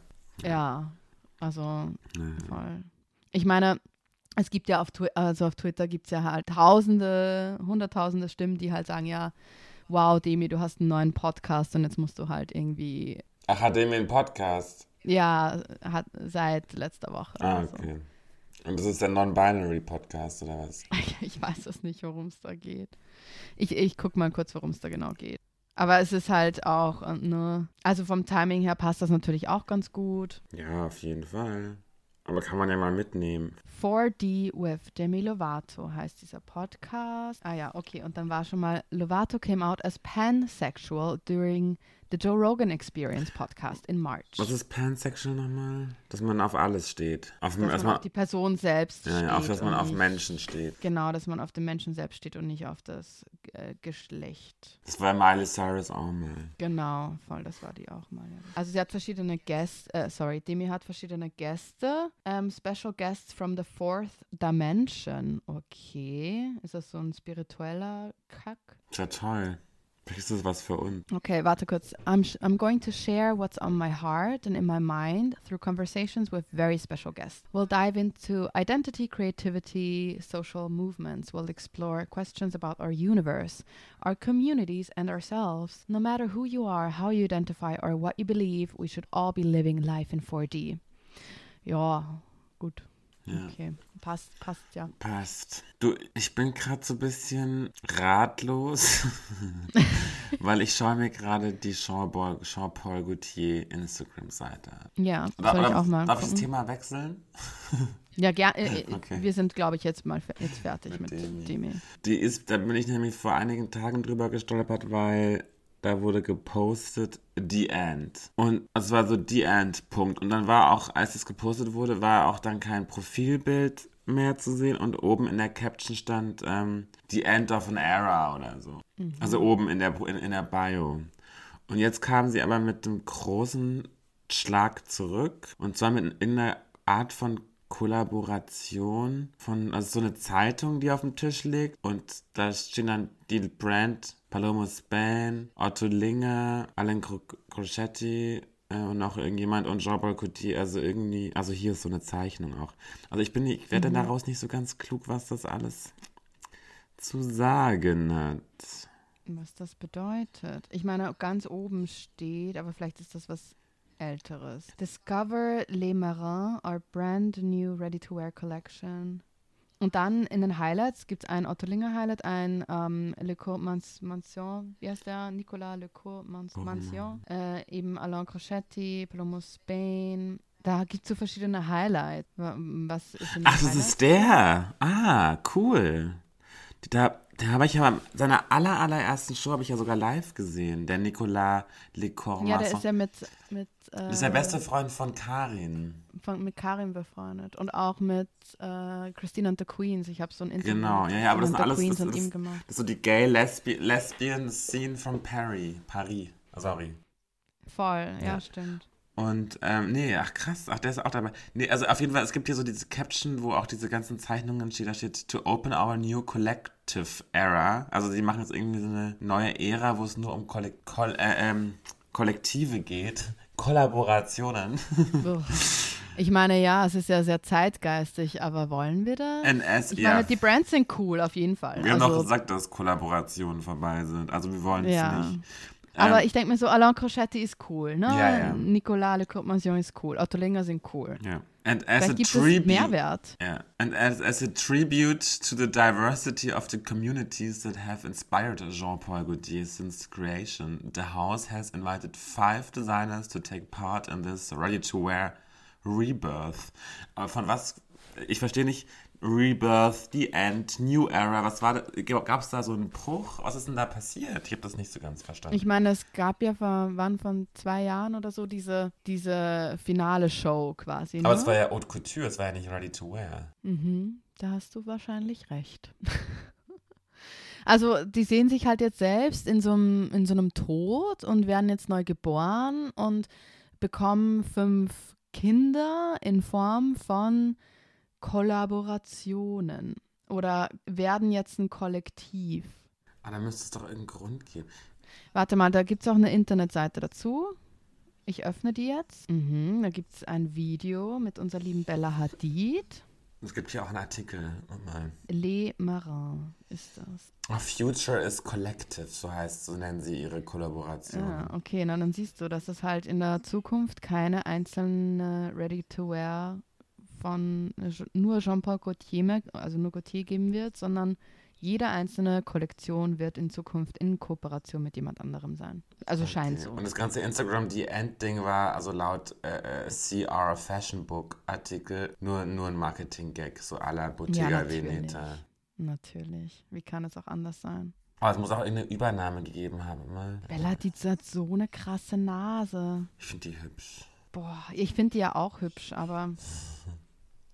Ja, also Ja. voll. Ich meine, es gibt ja auf, Twi also auf Twitter gibt es ja halt tausende, hunderttausende Stimmen, die halt sagen, ja, wow, Demi, du hast einen neuen Podcast und jetzt musst du halt irgendwie, Ach, hat Demi einen Podcast? ja, hat seit letzter Woche. Ah, so. Und das ist der Non-Binary-Podcast, oder was? Ich weiß es nicht, worum es da geht. Ich, ich gucke mal kurz, worum es da genau geht. Aber es ist halt auch, äh, ne, also vom Timing her passt das natürlich auch ganz gut. Ja, auf jeden Fall. Aber kann man ja mal mitnehmen. 4D with Demi Lovato heißt dieser Podcast. Ah ja, okay. Und dann war schon mal, Lovato came out as pansexual during The Joe Rogan Experience Podcast in March. Was ist pansexual nochmal? Dass man auf alles steht. Auf, dass, dass man auf die Person selbst ja, steht. Ja, auf dass man auf Menschen steht. Genau, dass man auf den Menschen selbst steht und nicht auf das äh, Geschlecht. Das war Miley Cyrus auch mal. Genau, voll, das war die auch mal. Ja. Also sie hat verschiedene Gäste, äh, sorry, Demi hat verschiedene Gäste. Um, special Guests from the Fourth Dimension. Okay, ist das so ein spiritueller Kack? Sehr toll. Vielleicht ist das was für uns. Okay, warte kurz. I'm, I'm going to share what's on my heart and in my mind through conversations with very special guests. We'll dive into identity, creativity, social movements. We'll explore questions about our universe, our communities, and ourselves. No matter who you are, how you identify, or what you believe, we should all be living life in 4D. Ja, gut. Ja. Okay, passt, passt, ja. Passt. Du, ich bin gerade so ein bisschen ratlos, weil ich schaue mir gerade die Jean-Paul Jean Gaultier Instagram-Seite an. Ja, soll da, ich auch mal Darf ich das Thema wechseln? Ja, gerne. Äh, äh, okay. Wir sind, glaube ich, jetzt mal jetzt fertig mit, mit Demi. Die ist, da bin ich nämlich vor einigen Tagen drüber gestolpert, weil da wurde gepostet The End. Und es war so The End, Punkt. Und dann war auch, als es gepostet wurde, war auch dann kein Profilbild mehr zu sehen und oben in der Caption stand ähm, The End of an Era oder so. Mhm. Also oben in der, in, in der Bio. Und jetzt kamen sie aber mit einem großen Schlag zurück und zwar mit in einer Art von Kollaboration von, also so eine Zeitung, die auf dem Tisch liegt und da stehen dann die Brand Palomo Span, Otto Linger, Alain Crocetti äh, und noch irgendjemand und Jean-Paul Coutier, also irgendwie, also hier ist so eine Zeichnung auch. Also ich bin, ich werde mhm. daraus nicht so ganz klug, was das alles zu sagen hat. Was das bedeutet. Ich meine, ganz oben steht, aber vielleicht ist das was Älteres. Discover Les Marins, our brand new ready-to-wear collection. Und dann in den Highlights gibt es ein Ottolinger Highlight, ein ähm, Le Cour Mansion, wie heißt der? Nicolas Le Cour Mansion, oh. äh, eben Alain Crocetti, Plomo Spain. Da gibt es so verschiedene Highlights. Was ist Ach, das Highlight? ist der. Ah, cool. Da, da habe ich ja seiner aller, allerersten Show habe ich ja sogar live gesehen. Der Nicolas Le Cour Ja, der ist ja mit, mit das ist der beste Freund von Karin. Von, mit Karin befreundet. Und auch mit äh, Christine and the Queens. Ich habe so ein Interview Genau, ja, ja, aber das ist alles das, das, das, das ist so die gay Lesbi Lesbian Scene from Paris. Paris. Sorry. Voll, ja, ja stimmt. Und, ähm, nee, ach krass, ach, der ist auch dabei. Nee, also auf jeden Fall, es gibt hier so diese Caption, wo auch diese ganzen Zeichnungen stehen, da steht, to open our new collective era. Also sie machen jetzt irgendwie so eine neue Ära, wo es nur um Kollek Koll äh, ähm, Kollektive geht. Kollaborationen. Ich meine, ja, es ist ja sehr zeitgeistig, aber wollen wir das? NS, ich meine, die Brands sind cool, auf jeden Fall. Wir also, haben noch gesagt, dass Kollaborationen vorbei sind. Also wir wollen es ja. nicht. Aber ähm, ich denke mir so, Alain Crochetti ist cool, ne? Ja, ja. Nicolas Le Courte ist cool. Otto Linger sind cool. Ja. And as Vielleicht a gibt tribute, es Mehrwert. Yeah. And as, as a tribute to the diversity of the communities that have inspired Jean-Paul Gaultier since creation, the house has invited five designers to take part in this ready-to-wear rebirth. Aber von was, ich verstehe nicht, Rebirth, The End, New Era. Was war Gab es da so einen Bruch? Was ist denn da passiert? Ich habe das nicht so ganz verstanden. Ich meine, es gab ja vor, wann von zwei Jahren oder so diese, diese finale Show quasi. Aber ne? es war ja Haute Couture, es war ja nicht Ready to Wear. Mhm, da hast du wahrscheinlich recht. also, die sehen sich halt jetzt selbst in so einem, in so einem Tod und werden jetzt neu geboren und bekommen fünf Kinder in Form von Kollaborationen oder werden jetzt ein Kollektiv? Ah, da müsste es doch irgendeinen Grund geben. Warte mal, da gibt es auch eine Internetseite dazu. Ich öffne die jetzt. Mhm, da gibt es ein Video mit unserer lieben Bella Hadid. Es gibt hier auch einen Artikel. Mal. Les Marins ist das. Oh, Future is Collective, so heißt, so nennen sie ihre Kollaboration. Ah, okay, na dann siehst du, dass es halt in der Zukunft keine einzelne Ready-to-Wear von nur Jean-Paul Gaultier, also nur Gaultier geben wird, sondern jede einzelne Kollektion wird in Zukunft in Kooperation mit jemand anderem sein. Also okay. scheint so. Und das ganze Instagram, die Endding war, also laut äh, äh CR Fashion Book Artikel, nur, nur ein Marketing-Gag, so à la Bottega ja, Veneta. Natürlich. Wie kann es auch anders sein? Aber es muss auch eine Übernahme gegeben haben. Mal. Bella, die hat so eine krasse Nase. Ich finde die hübsch. Boah, ich finde die ja auch hübsch, aber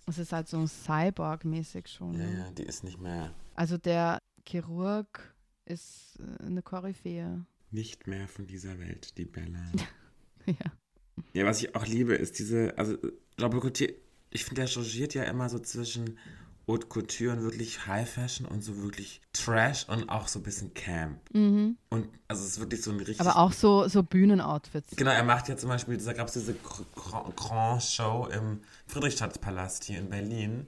es ist halt so Cyborg-mäßig schon. Ja, ne? ja, die ist nicht mehr. Also der Chirurg ist äh, eine Koryphäe. Nicht mehr von dieser Welt, die Bella. ja. Ja, was ich auch liebe, ist diese, also Jean-Paul ich finde, der changiert ja immer so zwischen Haute Couture und wirklich High Fashion und so wirklich Trash und auch so ein bisschen Camp. Mhm. Und also es ist wirklich so ein richtig. Aber auch so, so Bühnenoutfits. Genau, er macht ja zum Beispiel, da gab es diese Grand Show im Friedrichstadtpalast hier in Berlin.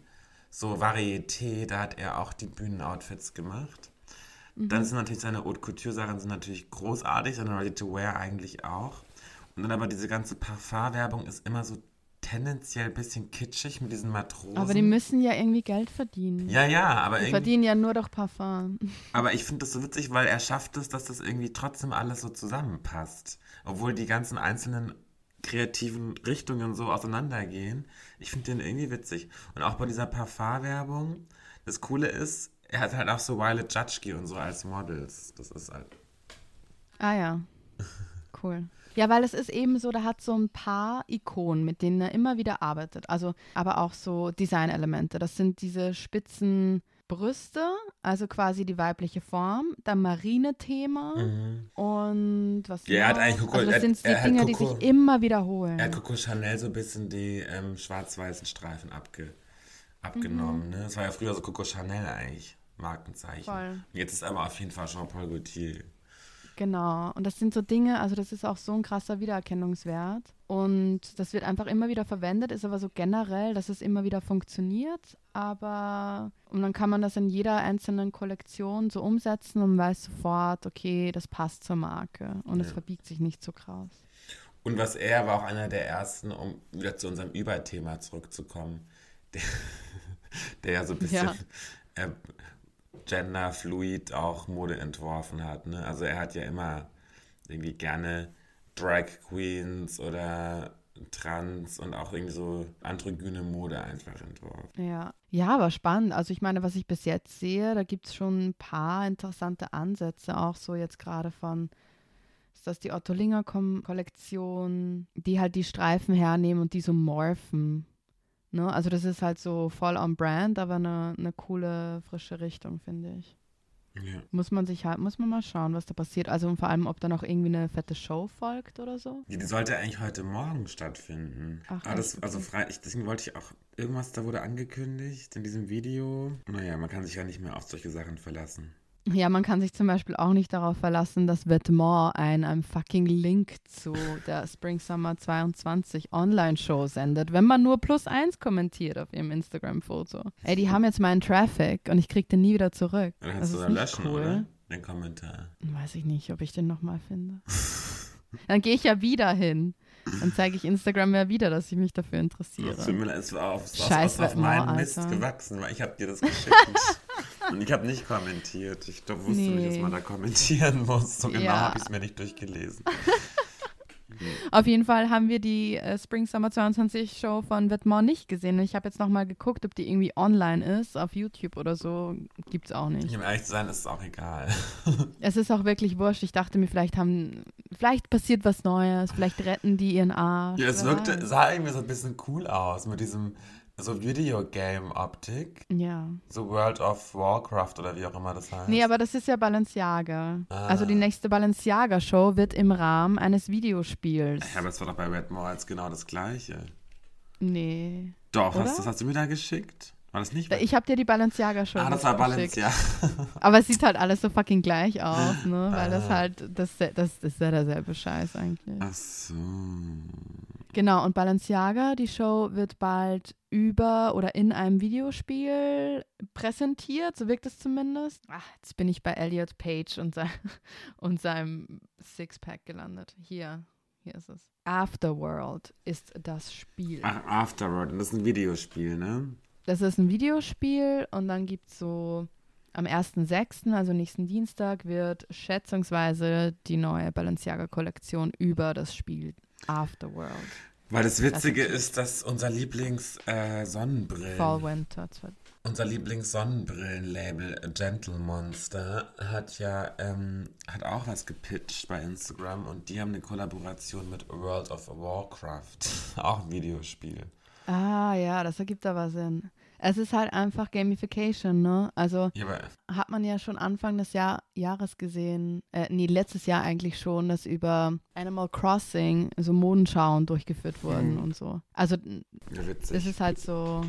So Varieté, da hat er auch die Bühnenoutfits gemacht. Mhm. Dann sind natürlich seine Haute Couture-Sachen sind natürlich großartig, seine Ready to Wear eigentlich auch. Und dann aber diese ganze Parfum-Werbung ist immer so tendenziell ein bisschen kitschig mit diesen Matrosen. Aber die müssen ja irgendwie Geld verdienen. Ja, ja, aber die verdienen ja nur durch Parfum. Aber ich finde das so witzig, weil er schafft es, dass das irgendwie trotzdem alles so zusammenpasst. Obwohl die ganzen einzelnen kreativen Richtungen so auseinandergehen. Ich finde den irgendwie witzig. Und auch bei dieser Parfum-Werbung, das Coole ist, er hat halt auch so Violet Judgky und so als Models. Das ist halt. Ah ja. Cool. Ja, weil es ist eben so, da hat so ein paar Ikonen, mit denen er immer wieder arbeitet. Also, aber auch so Designelemente. Das sind diese spitzen Brüste, also quasi die weibliche Form, dann Marine-Thema mhm. und was ja, er hat eigentlich Coco, also das sind die Dinge, Coco, die sich immer wiederholen. Er hat Coco Chanel so ein bisschen die ähm, schwarz-weißen Streifen abge, abgenommen. Mhm. Ne? Das war ja früher so Coco Chanel eigentlich, Markenzeichen. Voll. Jetzt ist aber auf jeden Fall Jean-Paul Gaultier. Genau. Und das sind so Dinge, also das ist auch so ein krasser Wiedererkennungswert. Und das wird einfach immer wieder verwendet, ist aber so generell, dass es immer wieder funktioniert. Aber und dann kann man das in jeder einzelnen Kollektion so umsetzen und weiß sofort, okay, das passt zur Marke und es verbiegt sich nicht so krass. Und was er war auch einer der ersten, um wieder zu unserem Überthema zurückzukommen, der, der ja so ein bisschen ja. äh, genderfluid auch Mode entworfen hat. Ne? Also er hat ja immer irgendwie gerne Drag Queens oder Trans und auch irgendwie so androgyne Mode einfach entworfen. Ja. Ja, aber spannend. Also ich meine, was ich bis jetzt sehe, da gibt es schon ein paar interessante Ansätze, auch so jetzt gerade von, ist das die Otto Linger Kollektion, die halt die Streifen hernehmen und die so morphen. Ne? Also das ist halt so voll on brand, aber eine, eine coole, frische Richtung, finde ich. Ja. Muss man sich halt, muss man mal schauen, was da passiert. Also vor allem, ob da noch irgendwie eine fette Show folgt oder so. Die, die sollte eigentlich heute Morgen stattfinden. Ach, ah, das, also frei, ich, deswegen wollte ich auch, irgendwas da wurde angekündigt in diesem Video. Naja, man kann sich ja nicht mehr auf solche Sachen verlassen. Ja, man kann sich zum Beispiel auch nicht darauf verlassen, dass Vetements einen, einen fucking Link zu der Spring Summer 22 Online-Show sendet, wenn man nur plus eins kommentiert auf ihrem Instagram-Foto. Ey, die haben jetzt meinen Traffic und ich krieg den nie wieder zurück. Dann kannst das du dann löschen, cool. oder? Den Kommentar. Weiß ich nicht, ob ich den nochmal finde. dann gehe ich ja wieder hin. Dann zeige ich Instagram ja wieder, dass ich mich dafür interessiere. Es war auf, war auf, auf meinen Mist gewachsen, weil ich habe dir das geschickt. Und ich habe nicht kommentiert. Ich wusste nee. nicht, dass man da kommentieren muss. So genau ja. habe ich es mir nicht durchgelesen. Auf jeden Fall haben wir die äh, Spring Summer 22 Show von Vetements nicht gesehen. Ich habe jetzt nochmal geguckt, ob die irgendwie online ist, auf YouTube oder so. Gibt es auch nicht. Um ehrlich zu sein, ist es auch egal. es ist auch wirklich wurscht. Ich dachte mir, vielleicht haben, vielleicht passiert was Neues, vielleicht retten die ihren Arsch. Ja, es wirkte, sah irgendwie so ein bisschen cool aus mit diesem so Videogame-Optik. Ja. So World of Warcraft oder wie auch immer das heißt. Nee, aber das ist ja Balenciaga. Ah. Also die nächste Balenciaga-Show wird im Rahmen eines Videospiels. Ja, aber es war doch bei Red Malls genau das gleiche. Nee. Doch, hast, das hast du mir da geschickt? War das nicht? Ich habe dir die Balenciaga-Show Ah, das war Balenciaga. aber es sieht halt alles so fucking gleich aus, ne? Weil das ah. halt, das, das, das ist ja derselbe Scheiß eigentlich. Ach so. Genau, und Balenciaga, die Show wird bald über oder in einem Videospiel präsentiert, so wirkt es zumindest. Ach, jetzt bin ich bei Elliot Page und, sein, und seinem Sixpack gelandet. Hier, Hier ist es. Afterworld ist das Spiel. Ach, Afterworld. Und das ist ein Videospiel, ne? Das ist ein Videospiel und dann gibt es so am 1.6., also nächsten Dienstag, wird schätzungsweise die neue Balenciaga-Kollektion über das Spiel Afterworld. Weil das Witzige das ist, dass unser Lieblings-Sonnenbrillen. Äh, Fall Winter. Unser Lieblings-Sonnenbrillenlabel Gentle Monster hat ja ähm, hat auch was gepitcht bei Instagram und die haben eine Kollaboration mit World of Warcraft. auch ein Videospiel. Ah ja, das ergibt aber Sinn. Es ist halt einfach Gamification, ne? Also ja, hat man ja schon Anfang des Jahr Jahres gesehen, äh, nee, letztes Jahr eigentlich schon, dass über Animal Crossing so Modenschauen durchgeführt wurden mhm. und so. Also ja, das ist halt so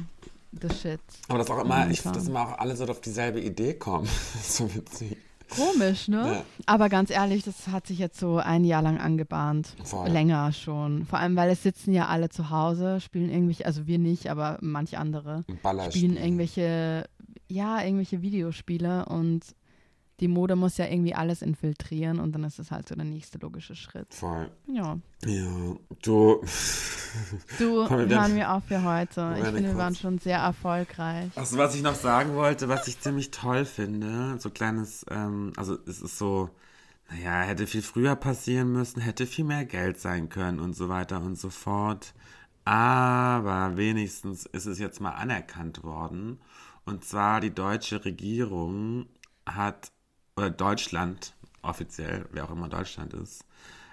the shit. Aber das auch immer, ich finde, dass immer auch alle so auf dieselbe Idee kommen. so witzig. Komisch, ne? Ja. Aber ganz ehrlich, das hat sich jetzt so ein Jahr lang angebahnt. Voll. Länger schon. Vor allem, weil es sitzen ja alle zu Hause, spielen irgendwelche, also wir nicht, aber manche andere spielen irgendwelche, ja, irgendwelche Videospiele und die Mode muss ja irgendwie alles infiltrieren und dann ist es halt so der nächste logische Schritt. Voll. Ja. Ja, du. Du, hören wir auf für heute. Ich finde, wir waren schon sehr erfolgreich. Also, was ich noch sagen wollte, was ich ziemlich toll finde, so kleines, ähm, also es ist so, naja, hätte viel früher passieren müssen, hätte viel mehr Geld sein können und so weiter und so fort. Aber wenigstens ist es jetzt mal anerkannt worden. Und zwar die deutsche Regierung hat oder Deutschland, offiziell, wer auch immer Deutschland ist,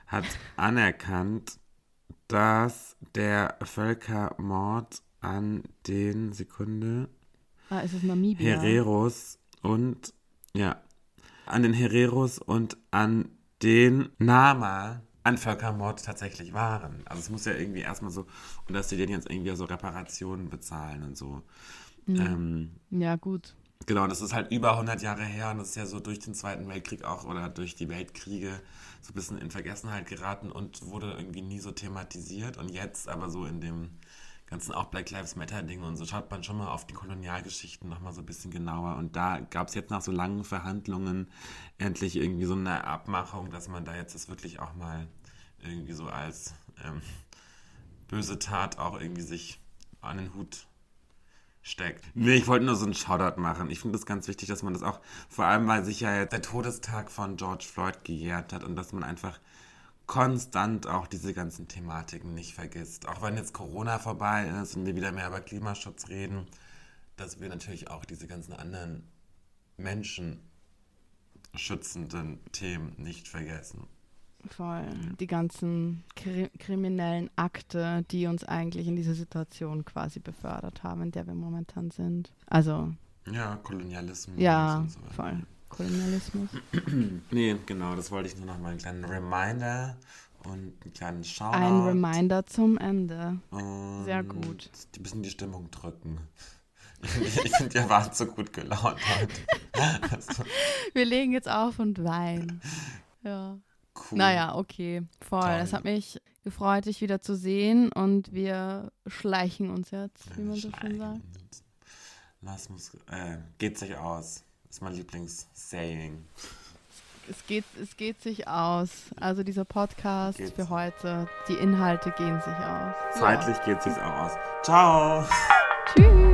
hat anerkannt, dass der Völkermord an den Sekunde ah, ist es Namibia? Hereros und ja, an den Hereros und an den Nama an Völkermord tatsächlich waren. Also es muss ja irgendwie erstmal so, und dass die denen jetzt irgendwie so Reparationen bezahlen und so. Mhm. Ähm, ja, gut. Genau, das ist halt über 100 Jahre her und das ist ja so durch den Zweiten Weltkrieg auch oder durch die Weltkriege so ein bisschen in Vergessenheit geraten und wurde irgendwie nie so thematisiert. Und jetzt aber so in dem ganzen auch Black Lives Matter Ding und so schaut man schon mal auf die Kolonialgeschichten nochmal so ein bisschen genauer. Und da gab es jetzt nach so langen Verhandlungen endlich irgendwie so eine Abmachung, dass man da jetzt das wirklich auch mal irgendwie so als ähm, böse Tat auch irgendwie sich an den Hut steckt. Nee, ich wollte nur so einen Shoutout machen. Ich finde es ganz wichtig, dass man das auch, vor allem weil sich ja jetzt der Todestag von George Floyd gejährt hat und dass man einfach konstant auch diese ganzen Thematiken nicht vergisst. Auch wenn jetzt Corona vorbei ist und wir wieder mehr über Klimaschutz reden, dass wir natürlich auch diese ganzen anderen menschenschützenden Themen nicht vergessen. Voll. Die ganzen kri kriminellen Akte, die uns eigentlich in diese Situation quasi befördert haben, in der wir momentan sind. Also. Ja, Kolonialismus. Ja, so voll. Kolonialismus. nee, genau, das wollte ich nur noch mal einen kleinen Reminder und einen kleinen Shoutout. Ein Reminder zum Ende. Und Sehr gut. Ein bisschen die Stimmung drücken. Ich, finde, ihr wart so gut gelaunt heute. Also. Wir legen jetzt auf und weinen. Ja. Cool. Naja, okay, voll. Toll. Das hat mich gefreut, dich wieder zu sehen und wir schleichen uns jetzt, wie man so schön sagt. Lass muss, äh, geht sich aus. Das ist mein Lieblings-Saying. Es geht, es geht sich aus. Also dieser Podcast Geht's. für heute, die Inhalte gehen sich aus. Zeitlich ja. geht sich auch aus. Ciao. Tschüss.